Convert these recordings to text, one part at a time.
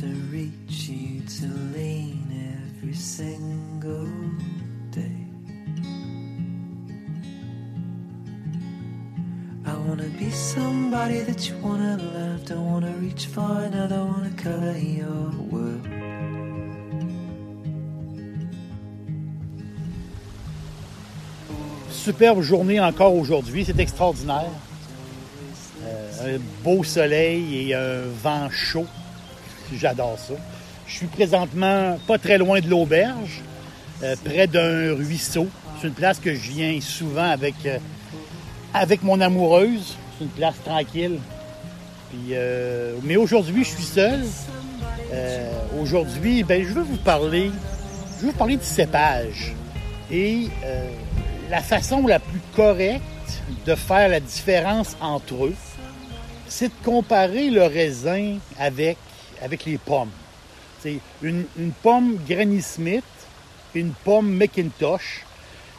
To reach you to lean every single day. I wanna be somebody that you wanna love. Don't wanna reach for another, wanna color your world. Superbe journée encore aujourd'hui, c'est extraordinaire. Euh, un beau soleil et un vent chaud. J'adore ça. Je suis présentement pas très loin de l'auberge, euh, près d'un ruisseau. C'est une place que je viens souvent avec, euh, avec mon amoureuse. C'est une place tranquille. Puis, euh, mais aujourd'hui, je suis seul. Aujourd'hui, ben, je veux vous parler, je veux vous parler du cépage. Et la façon la plus correcte de faire la différence entre eux, c'est de comparer le raisin avec, avec les pommes. C'est une, pomme Granny Smith et une pomme McIntosh.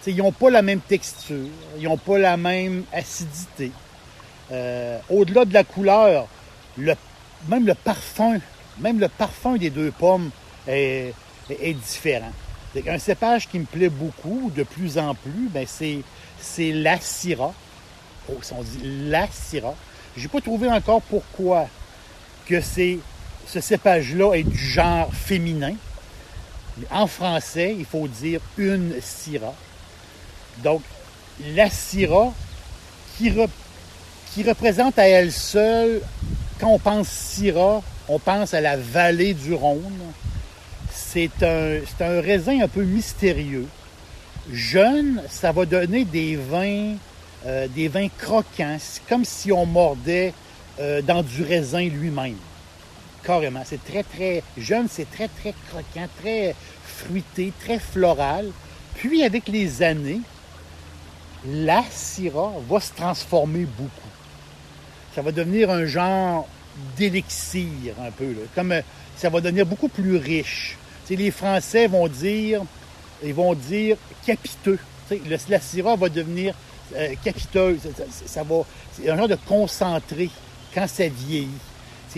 Ils n'ont pas la même texture, ils n'ont pas la même acidité. Euh, Au-delà de la couleur, le, même le parfum, même le parfum des deux pommes est, différent. Un cépage qui me plaît beaucoup, de plus en plus, ben c'est, c'est la Syrah. Oh, si on dit la Syrah. J'ai pas trouvé encore pourquoi que c'est, ce cépage-là est du genre féminin. En français, il faut dire une Syrah. Donc, la Syrah qui, re- qui représente à elle seule, quand on pense Syrah, on pense à la vallée du Rhône. C'est un, raisin un peu mystérieux. Jeune, ça va donner des vins, euh, des vins croquants. Comme si on mordait euh, dans du raisin lui-même. Carrément. C'est très, très jeune, c'est très, très croquant, très fruité, très floral. Puis, avec les années, la Syrah va se transformer beaucoup. Ça va devenir un genre d'élixir un peu. Comme euh, ça va devenir beaucoup plus riche. Les Français vont dire, ils vont dire capiteux. La Syrah va devenir euh, capiteuse. C'est un genre de concentré quand ça vieillit.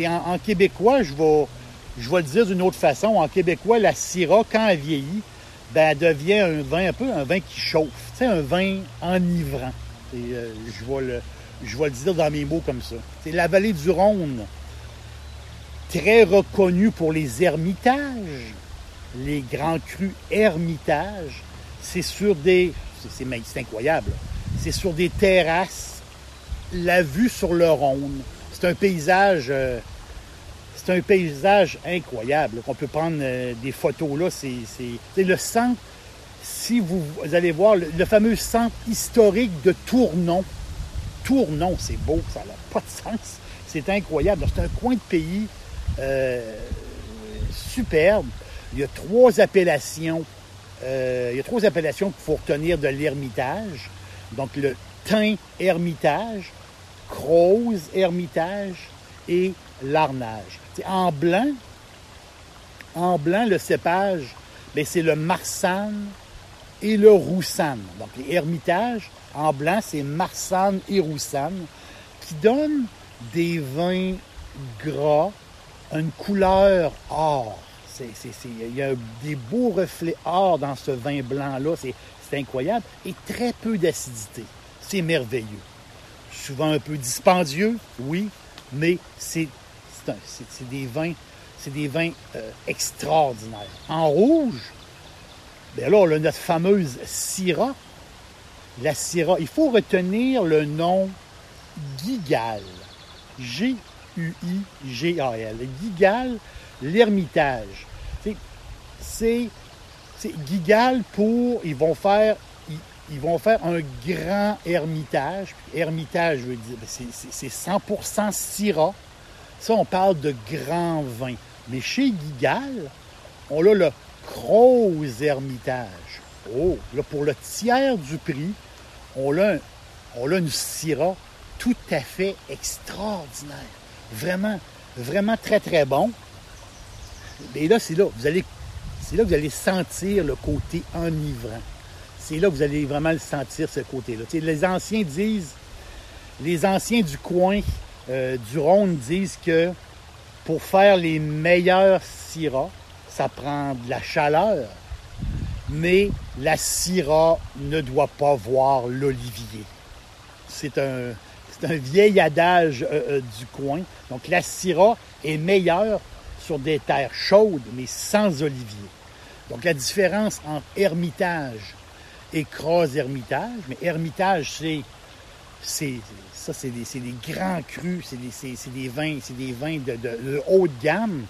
En, québécois, je vais, le dire d'une autre façon. En québécois, la Syrah, quand elle vieillit, ben, elle devient un vin un peu un vin qui chauffe. Un vin enivrant. Euh, je, vais le, dire dans mes mots comme ça. C'est la vallée du Rhône, très reconnue pour les ermitages, les grands crus ermitages. C'est sur des... c'est incroyable. C'est sur des terrasses, la vue sur le Rhône. C'est un paysage... euh, c'est un paysage incroyable. On peut prendre euh, des photos là. C'est, le centre. Si vous, allez voir le, fameux centre historique de Tournon. Tournon, c'est beau, ça n'a pas de sens. C'est incroyable. C'est un coin de pays euh, superbe. Il y a trois appellations. il y a trois appellations qu'il faut retenir de l'Ermitage. Donc le Thym Ermitage, Croze Ermitage et Larnage. En blanc, en blanc, le cépage, ben, c'est le Marsanne et le Roussanne. Donc, les Hermitages, en blanc, c'est Marsanne et Roussanne, qui donnent des vins gras, une couleur or. Il y a des beaux reflets or dans ce vin blanc-là. C'est incroyable. Et très peu d'acidité. C'est merveilleux. Souvent un peu dispendieux, oui, mais c'est, des vins, c'est des vins euh, extraordinaires. En rouge, Bien là, on a notre fameuse Syrah. La Syrah, il faut retenir le nom Gigal. G-U-I-G-A-L. Gigal, l'Ermitage. C'est Gigal pour, ils vont faire, ils, vont faire un grand ermitage. Hermitage, je veux dire, ben, c'est- c'est c'est 100% Syrah. Ça, on parle de grand vin. Mais chez Gigal, on a le gros ermitage. Oh, là, pour le tiers du prix, on a, on a une Syrah tout à fait extraordinaire. Vraiment, vraiment très, très bon. Et là, c'est là, vous allez, c'est là que vous allez sentir le côté enivrant. C'est là que vous allez vraiment le sentir, ce côté-là. Les anciens disent, les anciens du coin euh, du Rhône disent que pour faire les meilleurs syrahs, ça prend de la chaleur, mais la syrah ne doit pas voir l'olivier. C'est un, un vieil adage euh, euh, du coin. Donc la syrah est meilleure sur des terres chaudes, mais sans olivier. Donc la différence entre ermitage et Cross-Hermitage, mais Hermitage, c'est, c'est, ça, c'est des, c'est des grands crus, c'est des, c'est, des vins, c'est des vins de, de- de haute gamme,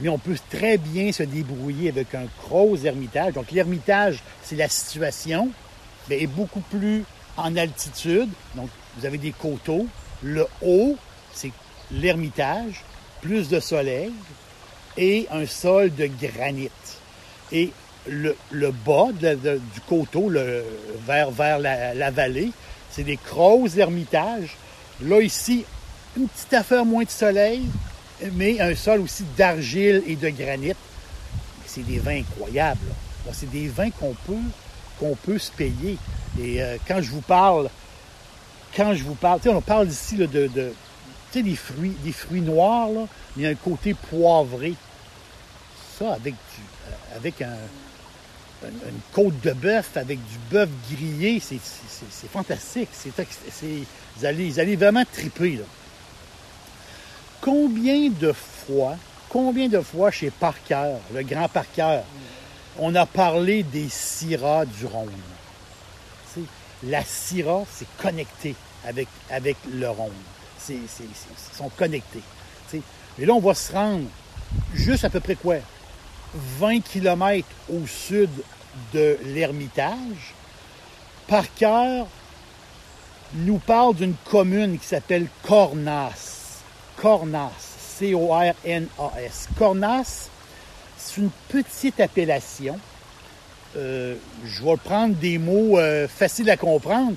mais on peut très bien se débrouiller avec un Cross-Hermitage. Donc l'Hermitage, c'est la situation, mais est beaucoup plus en altitude. Donc vous avez des coteaux. Le haut, c'est l'Hermitage, plus de soleil et un sol de granit. Et le, bas du coteau, le, vers, la, vallée, c'est des crozes ermitages. Là, ici, une petite affaire moins de soleil, mais un sol aussi d'argile et de granit. C'est des vins incroyables. c'est des vins qu'on peut, qu'on peut se payer. Et euh, quand je vous parle, quand je vous parle, on parle ici de, des fruits, des fruits noirs, mais il y a un côté poivré. Ça, avec, du, euh, avec un, une, côte de bœuf, avec du bœuf grillé, c'est, fantastique. Vous allez vraiment triper. Combien de fois, combien de fois chez Parker, le grand Parker, on a parlé des Syrah du Rhône? La Syrah, c'est connecté avec, avec le Rhône. Ils sont connectés. Et là, on va se rendre juste à peu près quoi? 20 km au sud de l'Ermitage. Parker nous parle d'une commune qui s'appelle Cornas. Cornas, C-O-R-N-A-S. Cornas, c'est une petite appellation. Euh, je vais prendre des mots euh, faciles à comprendre.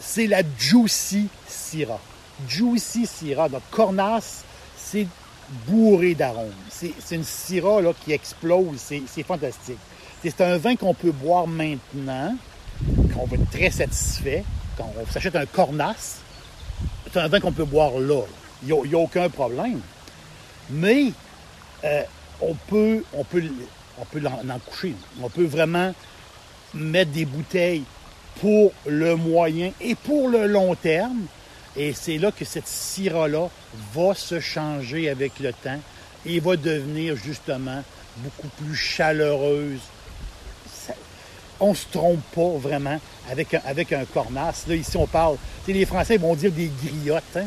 C'est la Juicy Syrah. Juicy Syrah. Donc, Cornas, c'est bourré d'arômes. C'est une Syrah là, qui explose. C'est fantastique. C'est un vin qu'on peut boire maintenant, qu'on va être très satisfait. Quand on s'achète un Cornas, c'est un vin qu'on peut boire là. Il n'y a, aucun problème. Mais euh, on peut, on peut, on peut l'en en coucher. On peut vraiment mettre des bouteilles pour le moyen et pour le long terme. Et c'est là que cette syrah-là va se changer avec le temps et va devenir justement beaucoup plus chaleureuse. On se trompe pas vraiment avec un, avec un cornas. Là, ici, on parle. les Français vont dire des griottes. Hein?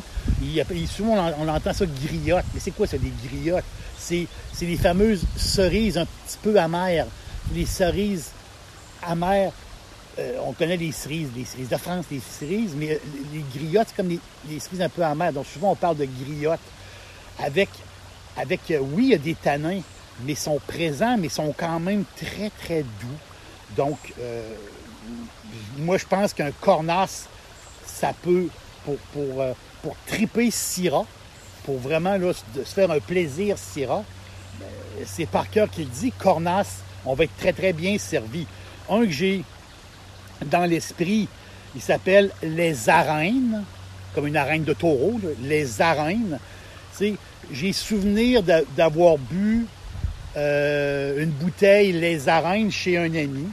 Souvent, on, en- on entend ça griottes. Mais c'est quoi ça, des griottes? C'est les fameuses cerises un petit peu amères. Les cerises amères. Euh, on connaît les cerises, les cerises de France, les cerises, mais euh, les, griottes, c'est comme les, cerises un peu amères. Donc, souvent, on parle de griottes avec, euh, oui, il y a des tanins, mais sont présents, mais sont quand même très, très doux. Donc, moi, je pense qu'un cornas, ça peut, pour, pour, pour triper Syrah, pour vraiment se- faire un plaisir Syrah, c'est par cœur qu'il dit, cornas, on va être très, très bien servi. Un que j'ai dans l'esprit, il s'appelle les arènes, comme une arène de taureau, les arènes. J'ai souvenir d'a- d'avoir bu euh, une bouteille les arènes chez un ami.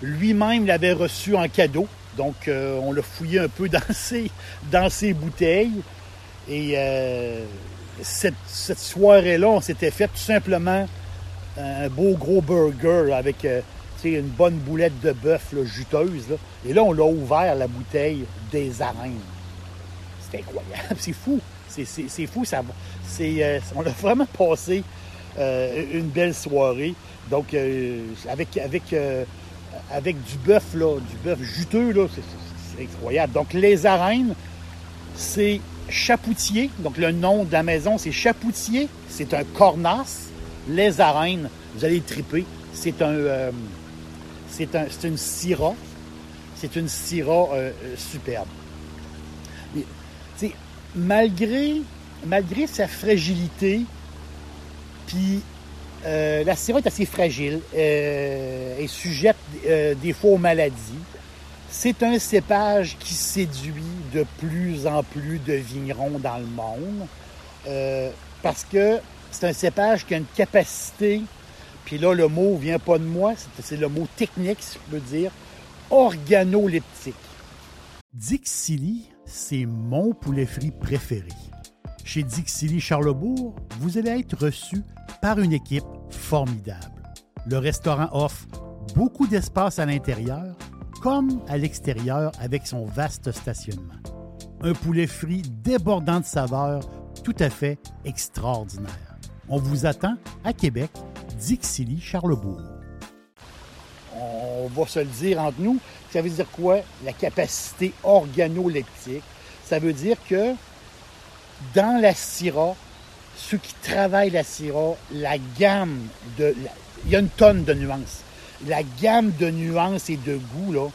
Lui-même l'avait reçu en cadeau. Donc, euh, on l'a fouillé un peu dans ses, bouteilles. Et euh, cette, soirée-là, on s'était fait tout simplement un beau gros burger avec une bonne boulette de bœuf juteuse. Et là, on l'a ouvert, la bouteille des arènes. C'est incroyable, c'est fou. C'est, fou, ça euh, on a vraiment passé euh, une belle soirée. Donc, euh, avec, avec euh, avec du bœuf, du bœuf juteux, là, c'est, incroyable. Donc, les arènes, c'est Chapoutier. Donc, le nom de la maison, c'est Chapoutier. C'est un cornas. Les arènes, vous allez triper. C'est un, c'est un, une syrah. C'est une syrah euh, euh, superbe. Malgré, sa fragilité, puis euh, la syrah est assez fragile, euh, est sujette des fois aux maladies. C'est un cépage qui séduit de plus en plus de vignerons dans le monde parce que c'est un cépage qui a une capacité, puis là le mot vient pas de moi, c'est- le mot technique, si je peux dire, organoleptique. Dixili, c'est mon poulet frit préféré. Chez Dixili Charlebourg, vous allez être reçu par une équipe formidable. Le restaurant offre beaucoup d'espace à l'intérieur comme à l'extérieur avec son vaste stationnement. Un poulet frit débordant de saveurs tout à fait extraordinaire. On vous attend à Québec, Dixilly, Charlebourg. On va se le dire entre nous, ça veut dire quoi? La capacité organoleptique? Ça veut dire que dans la syrah, ceux qui travaillent la syrah, la gamme de... il y a une tonne de nuances. La gamme de nuances et de goûts, là,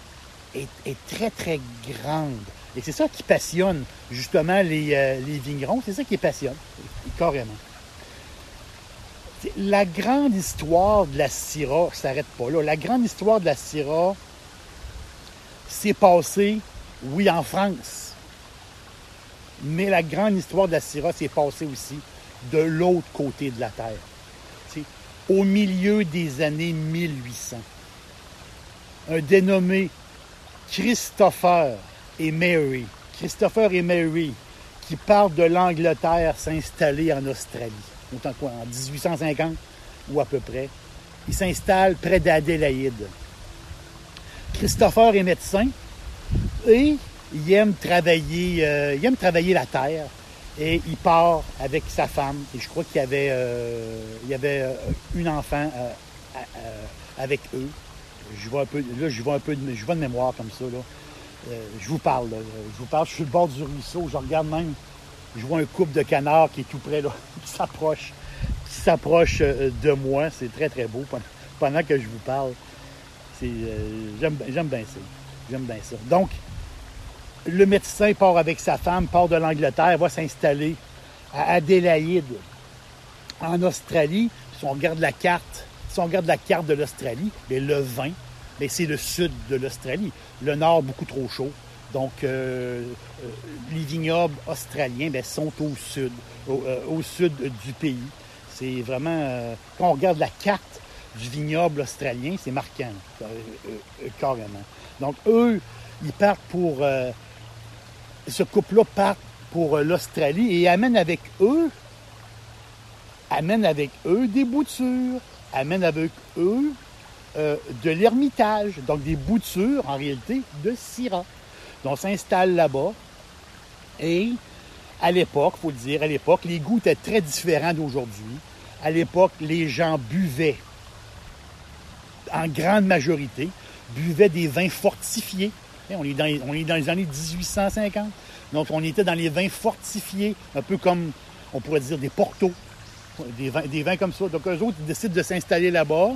est, très, très grande. Et c'est ça qui passionne, justement, les, euh, les vignerons. C'est ça qui passionne, carrément. La grande histoire de la Syrah s'arrête pas là. La grande histoire de la Syrah s'est passée, oui, en France. Mais la grande histoire de la Syrah s'est passée aussi de l'autre côté de la Terre. Au milieu des années 1800. Un dénommé Christopher et Mary. Christopher et Mary qui partent de l'Angleterre s'installer en Australie. Autant quoi, en 1850 ou à peu près. Ils s'installent près d'Adélaïde. Christopher est médecin et il aime travailler, euh, il aime travailler la terre. Et il part avec sa femme. Et je crois qu'il y avait, euh, il euh, une enfant avec eux. Je vois un peu, là, je vois un peu, de, je vois de mémoire comme ça. Là. Je vous parle, je vous parle. Je suis le bord du ruisseau. Je regarde même. Je vois un couple de canards qui est tout près là, qui s'approche, euh, de moi. C'est très très beau pendant, que je vous parle. Euh, j'aime, j'aime bien ça. J'aime bien ça. Donc, le médecin part avec sa femme, part de l'Angleterre, va s'installer à Adélaïde, en Australie. Si on regarde la carte, si on la carte de l'Australie, le vin, bien, c'est le sud de l'Australie. Le nord, beaucoup trop chaud. Donc, euh, euh, les vignobles australiens bien, sont au sud, au, euh, au sud du pays. C'est vraiment, quand on regarde la carte du vignoble australien, c'est marquant, carrément. Donc, eux, ils partent pour, ce couple-là part pour l'Australie et amène avec eux, amène avec eux des boutures, amène avec eux de l'ermitage, donc des boutures en réalité de Syrah. On s'installe là-bas et à l'époque, il faut le dire, à l'époque, les goûts étaient très différents d'aujourd'hui. À l'époque, les gens buvaient en grande majorité, buvaient des vins fortifiés. Et On est, dans, les- années 1850. Donc, on était dans les vins fortifiés, un peu comme, on pourrait dire, des portos, des vins, des vins comme ça. Donc, eux autres, ils décident de s'installer là-bas.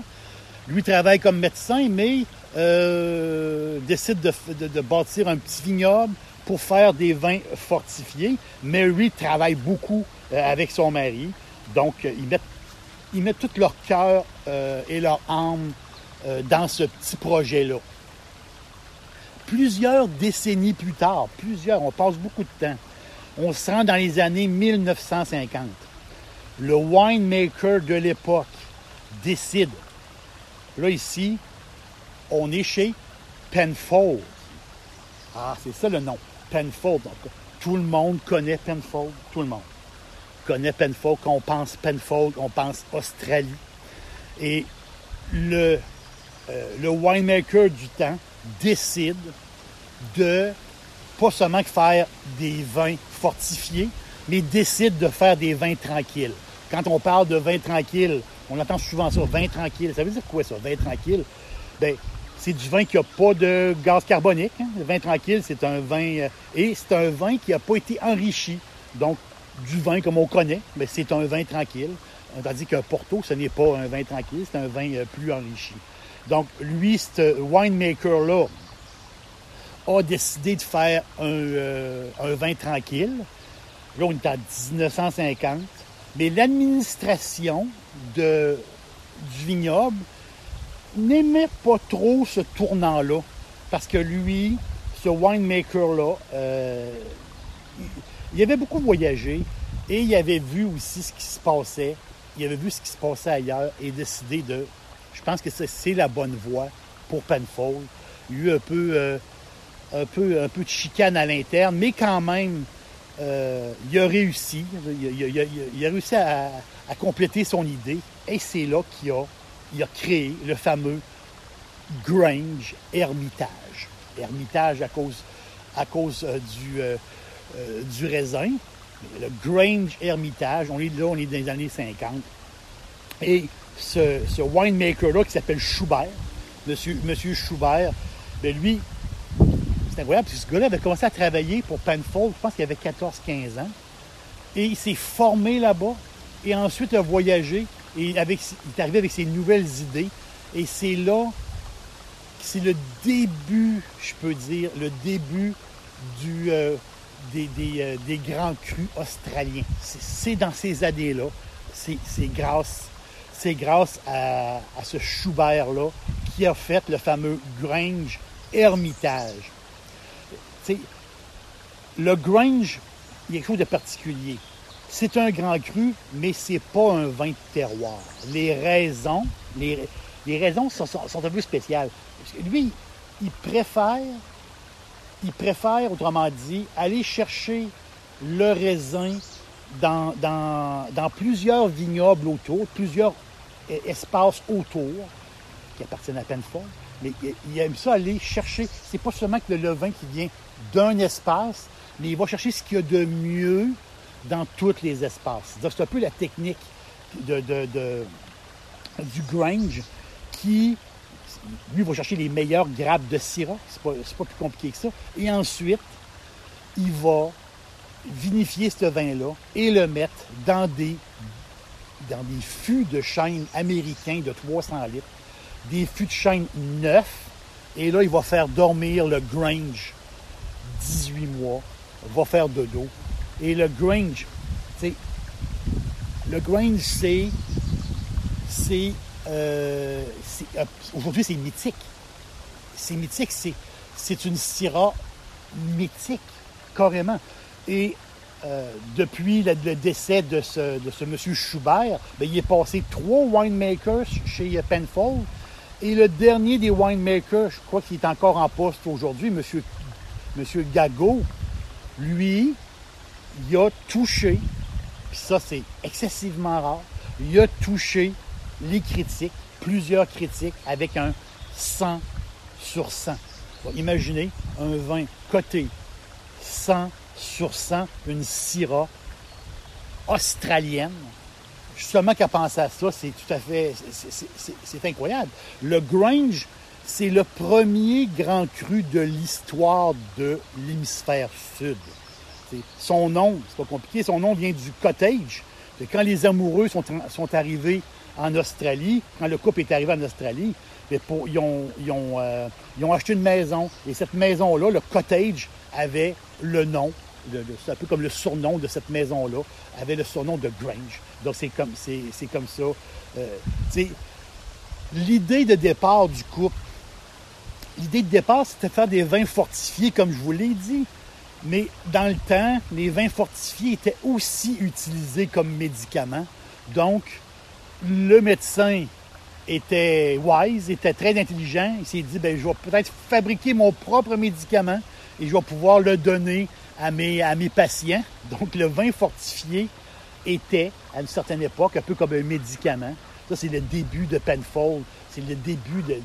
Lui travaille comme médecin, mais euh, décide de, bâtir un petit vignoble pour faire des vins fortifiés. Mary travaille beaucoup euh, avec son mari. Donc, euh, ils mettent, ils mettent tout leur cœur euh, et leur âme dans ce petit projet-là. Plusieurs décennies plus tard, plusieurs, on passe beaucoup de temps, on se rend dans les années 1950. Le winemaker de l'époque décide, là ici, on est chez Penfold. Ah, c'est ça le nom, Penfold. Donc, tout le monde connaît Penfold, tout le monde connaît Penfold. Quand on pense Penfold, on pense Australie. Et le, euh, le winemaker du temps décide de pas seulement faire des vins fortifiés, mais décide de faire des vins tranquilles. Quand on parle de vin tranquille, on entend souvent ça, vin tranquille. Ça veut dire quoi ça, vin tranquille? Bien, C'est du vin qui n'a pas de gaz carbonique. hein. Le vin tranquille, c'est un vin. euh, et c'est un vin qui n'a pas été enrichi. Donc, du vin comme on connaît, mais c'est un vin tranquille. Tandis qu'un Porto, ce n'est pas un vin tranquille, c'est un vin euh, plus enrichi. Donc, lui, ce winemaker-là a décidé de faire un, euh, vin tranquille. Là, on est en 1950. Mais l'administration du vignoble n'aimait pas trop ce tournant-là. Parce que lui, ce winemaker-là, euh, il, avait beaucoup voyagé et il avait vu aussi ce qui se passait. Il avait vu ce qui se passait ailleurs et décidé de. Je pense que c'est- la bonne voie pour Penfold. Il y a eu un peu, euh, un peu, un peu de chicane à l'interne, mais quand même, euh, il a réussi. Il a, réussi à compléter son idée. Et c'est là qu'il a, il a créé le fameux Grange Hermitage. Hermitage à cause, à cause euh, du, euh, euh, du raisin. Le Grange Hermitage, on est là, on est dans les années 50. Et ce, ce winemaker-là qui s'appelle Schubert, Monsieur, Monsieur Schubert, ben lui, c'est incroyable, parce que ce gars-là avait commencé à travailler pour Penfold, je pense qu'il avait 14-15 ans. Et il s'est formé là-bas. Et ensuite, a voyagé. Il est arrivé avec ses nouvelles idées. Et c'est là, c'est le début, je peux dire, le début euh, euh, des grands crus australiens. C'est, dans ces années-là. C'est, grâce, grâce à, ce Schubert-là qui a fait le fameux Grange Hermitage. Le Grange, il y a quelque chose de particulier. C'est un grand cru, mais c'est pas un vin de terroir. Les raisons, les, sont, un peu spéciales. Lui, il préfère, il préfère, autrement dit, aller chercher le raisin dans, plusieurs vignobles autour, plusieurs eh, espaces autour, qui appartiennent à Penfold. Mais il aime ça aller chercher. C'est pas seulement que le levain qui vient d'un espace, mais il va chercher ce qu'il y a de mieux dans tous les espaces. C'est un peu la technique du Grange qui, lui, va chercher les meilleures grappes de syrah. C'est pas, pas plus compliqué que ça. Et ensuite, il va vinifier ce vin-là et le mettre dans des, dans des fûts de chêne américains de 300 litres, des fûts de chêne neufs. Et là, il va faire dormir le Grange 18 mois, va faire de dos. Et le Grange, tu sais, le Grange, c'est. c'est, euh, c'est- euh, Aujourd'hui, c'est mythique. C'est mythique, c'est, c'est une Syrah mythique, carrément. Et euh, depuis le, le décès de ce, de ce monsieur Schubert, ben, il est passé trois winemakers chez Penfold. Et le dernier des winemakers, je crois qu'il est encore en poste aujourd'hui, monsieur, monsieur Gago, lui, il a touché, puis ça c'est excessivement rare, il a touché les critiques, plusieurs critiques, avec un 100 sur 100. Bon, imaginez un vin coté 100 sur 100, une Syrah australienne. Justement qu'à penser à ça, c'est tout à fait, c'est incroyable. Le Grange, c'est le premier grand cru de l'histoire de l'hémisphère sud. Son nom, c'est pas compliqué, son nom vient du cottage. Quand les amoureux sont, arrivés en Australie, quand le couple est arrivé en Australie, ont, euh, ils ont acheté une maison. Et cette maison-là, le cottage, avait le nom, c'est un peu comme le surnom de cette maison-là, avait le surnom de Grange. Donc c'est comme, ça. Euh, l'idée de départ du couple, l'idée de départ, c'était de faire des vins fortifiés, comme je vous l'ai dit. Mais dans le temps, les vins fortifiés étaient aussi utilisés comme médicaments. Donc, le médecin était wise, était très intelligent. Il s'est dit, ben, je vais peut-être fabriquer mon propre médicament et je vais pouvoir le donner à mes, patients. Donc, le vin fortifié était, à une certaine époque, un peu comme un médicament. Ça, c'est le début de Penfold. C'est le début de,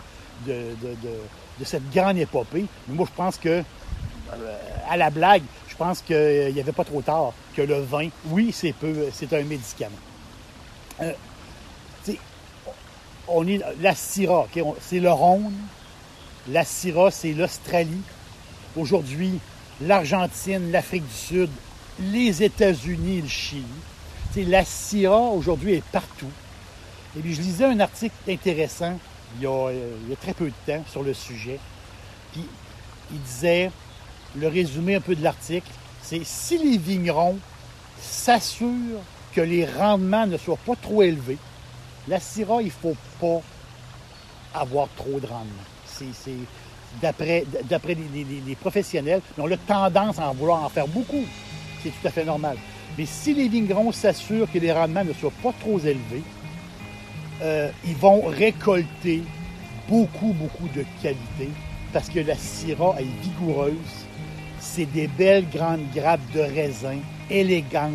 de, cette grande épopée. Mais moi, je pense que, à la blague, je pense qu'il n'y avait pas trop tard que le vin, oui, c'est peu, c'est un médicament. Euh, on est la Syrah, c'est le Rhône, La Syrah, c'est l'Australie. Aujourd'hui, l'Argentine, l'Afrique du Sud, les États-Unis le Chili. T'sais, la Syrah, aujourd'hui, est partout. Et puis, je lisais un article intéressant il y, a, euh, il y a très peu de temps sur le sujet. Puis, il disait, le résumé un peu de l'article, c'est si les vignerons s'assurent que les rendements ne soient pas trop élevés, la Syrah, il ne faut pas avoir trop de rendement. D'après, les, professionnels, on a tendance à en vouloir en faire beaucoup. C'est tout à fait normal. Mais si les vignerons s'assurent que les rendements ne soient pas trop élevés, euh, ils vont récolter beaucoup, beaucoup de qualité parce que la Syrah est vigoureuse. C'est des belles grandes grappes de raisin, élégantes,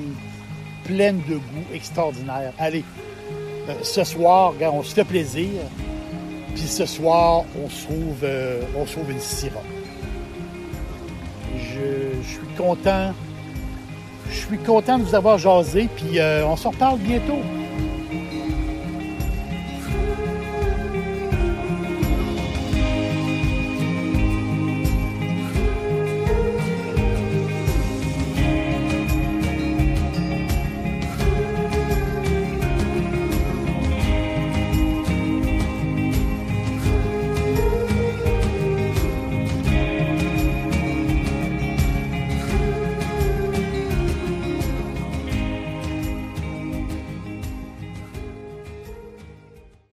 pleines de goût, extraordinaires. Allez, euh, ce soir, on se fait plaisir. Puis ce soir, on se trouve, euh, une Syrah. Je, je suis content. Je suis content de vous avoir jasé, puis euh, on se reparle bientôt.